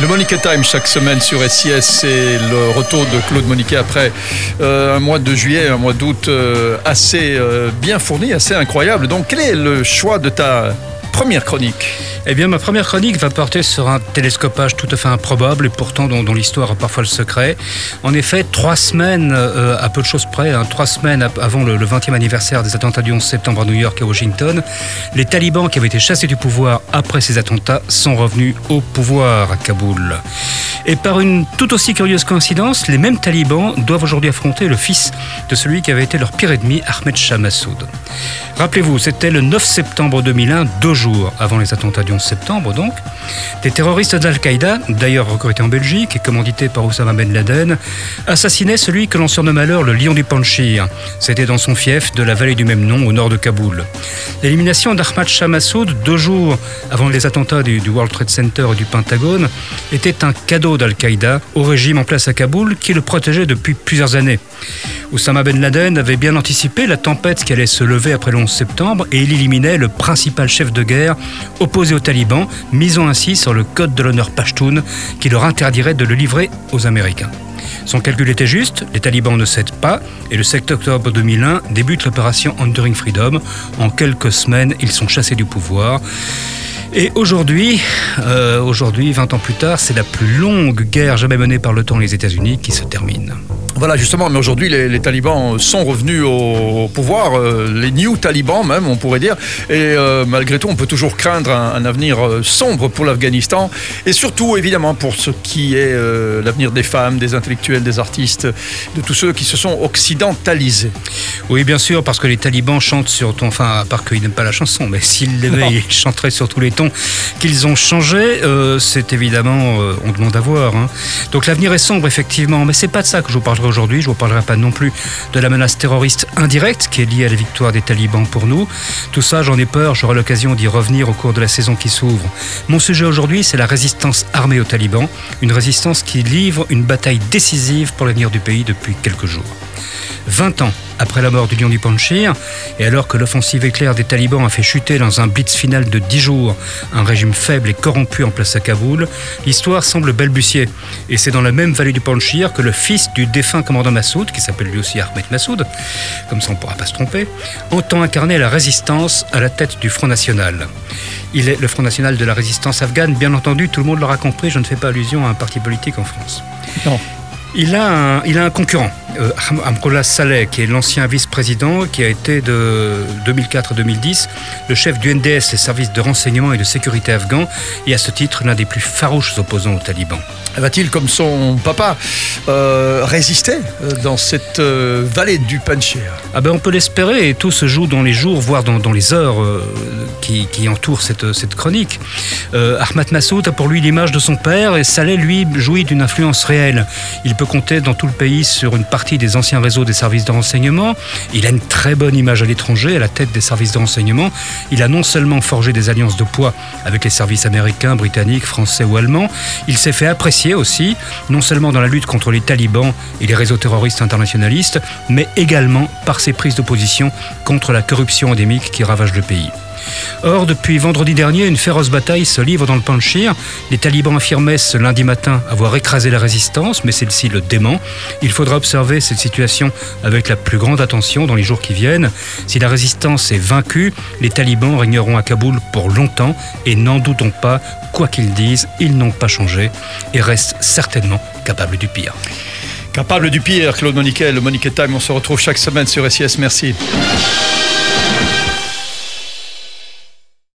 Le Monique Time chaque semaine sur SIS, c'est le retour de Claude Moniquet après euh, un mois de juillet, un mois d'août euh, assez euh, bien fourni, assez incroyable. Donc quel est le choix de ta première chronique Eh bien, ma première chronique va porter sur un télescopage tout à fait improbable et pourtant dont, l'histoire a parfois le secret. En effet, trois semaines, euh, à peu de choses près, hein, trois semaines avant le, 20e anniversaire des attentats du 11 septembre à New York et Washington, les talibans qui avaient été chassés du pouvoir après ces attentats sont revenus au pouvoir à Kaboul. Et par une tout aussi curieuse coïncidence, les mêmes talibans doivent aujourd'hui affronter le fils de celui qui avait été leur pire ennemi, Ahmed Shah Massoud. Rappelez-vous, c'était le 9 septembre 2001, deux jours avant les attentats du 11 septembre donc. Des terroristes d'Al-Qaïda, d'ailleurs recrutés en Belgique et commandités par Oussama Ben Laden, assassinaient celui que l'on surnomme alors le lion du Panchir. C'était dans son fief de la vallée du même nom au nord de Kaboul. L'élimination d'Ahmad Shah Massoud, deux jours avant les attentats du, World Trade Center et du Pentagone, était un cadeau d'Al-Qaïda au régime en place à Kaboul qui le protégeait depuis plusieurs années. Oussama Ben Laden avait bien anticipé la tempête qui allait se lever après le 11 septembre et il éliminait le principal chef de guerre opposé aux talibans, misant ainsi sur le code de l'honneur Pashtun qui leur interdirait de le livrer aux Américains. Son calcul était juste, les talibans ne cèdent pas, et le 7 octobre 2001 débute l'opération Enduring Freedom. En quelques semaines, ils sont chassés du pouvoir. Et aujourd'hui, euh, aujourd'hui, 20 ans plus tard, c'est la plus longue guerre jamais menée par l'OTAN et les États-Unis qui se termine. Voilà, justement, mais aujourd'hui, les, talibans sont revenus au, pouvoir, euh, les new talibans même, on pourrait dire. Et euh, malgré tout, on peut toujours craindre un, avenir euh, sombre pour l'Afghanistan. Et surtout, évidemment, pour ce qui est l'avenir des femmes, des intellectuels, des artistes, de tous ceux qui se sont occidentalisés. Oui, bien sûr, parce que les talibans chantent sur ton. Enfin, à part qu'ils n'aiment pas la chanson, mais s'ils l'aimaient, ils chanteraient sur tous les tons qu'ils ont changé. c'est évidemment, on demande à voir. Hein. Donc l'avenir est sombre, effectivement. Mais c'est pas de ça que je vous parlerai aujourd'hui. Je ne vous parlerai pas non plus de la menace terroriste indirecte qui est liée à la victoire des talibans pour nous. Tout ça, j'en ai peur, j'aurai l'occasion d'y revenir au cours de la saison qui s'ouvre. Mon sujet aujourd'hui, c'est la résistance armée aux talibans, une résistance qui livre une bataille décisive pour l'avenir du pays depuis quelques jours. 20 ans après la mort du lion du Panchir, et alors que l'offensive éclair des talibans a fait chuter dans un blitz final de 10 jours un régime faible et corrompu en place à Kaboul, l'histoire semble balbutier. Et c'est dans la même vallée du Panchir que le fils du défunt commandant Massoud, qui s'appelle lui aussi Ahmed Massoud, comme ça on ne pourra pas se tromper, entend incarner la résistance à la tête du Front National. Il est le Front National de la résistance afghane, bien entendu, tout le monde l'aura compris, je ne fais pas allusion à un parti politique en France. Non. Il a un, il a un concurrent, euh, Amrullah Saleh, qui est l'ancien vice-président, qui a été de 2004 à 2010 le chef du NDS, les services de renseignement et de sécurité afghans, et à ce titre l'un des plus farouches opposants aux talibans. Va-t-il, comme son papa, euh, résister euh, dans cette euh, vallée du Panjshir ah ben On peut l'espérer, et tout se joue dans les jours, voire dans, dans les heures qui, qui, entourent cette, cette chronique. Ahmad Massoud a pour lui l'image de son père, et Saleh, lui, jouit d'une influence réelle. Il peut compter dans tout le pays sur une partie des anciens réseaux des services de renseignement. Il a une très bonne image à l'étranger, à la tête des services de renseignement. Il a non seulement forgé des alliances de poids avec les services américains, britanniques, français ou allemands, il s'est fait apprécier aussi, non seulement dans la lutte contre les talibans et les réseaux terroristes internationalistes, mais également par ses prises de position contre la corruption endémique qui ravage le pays. Or, depuis vendredi dernier, une féroce bataille se livre dans le Panchir. Les talibans affirmaient ce lundi matin avoir écrasé la résistance, mais celle-ci le dément. Il faudra observer cette situation avec la plus grande attention dans les jours qui viennent. Si la résistance est vaincue, les talibans régneront à Kaboul pour longtemps et n'en doutons pas, quoi qu'ils disent, ils n'ont pas changé et restent certainement capables du pire. Capable du pire, Claude Moniquet, le Moniquet Time, on se retrouve chaque semaine sur SIS, merci.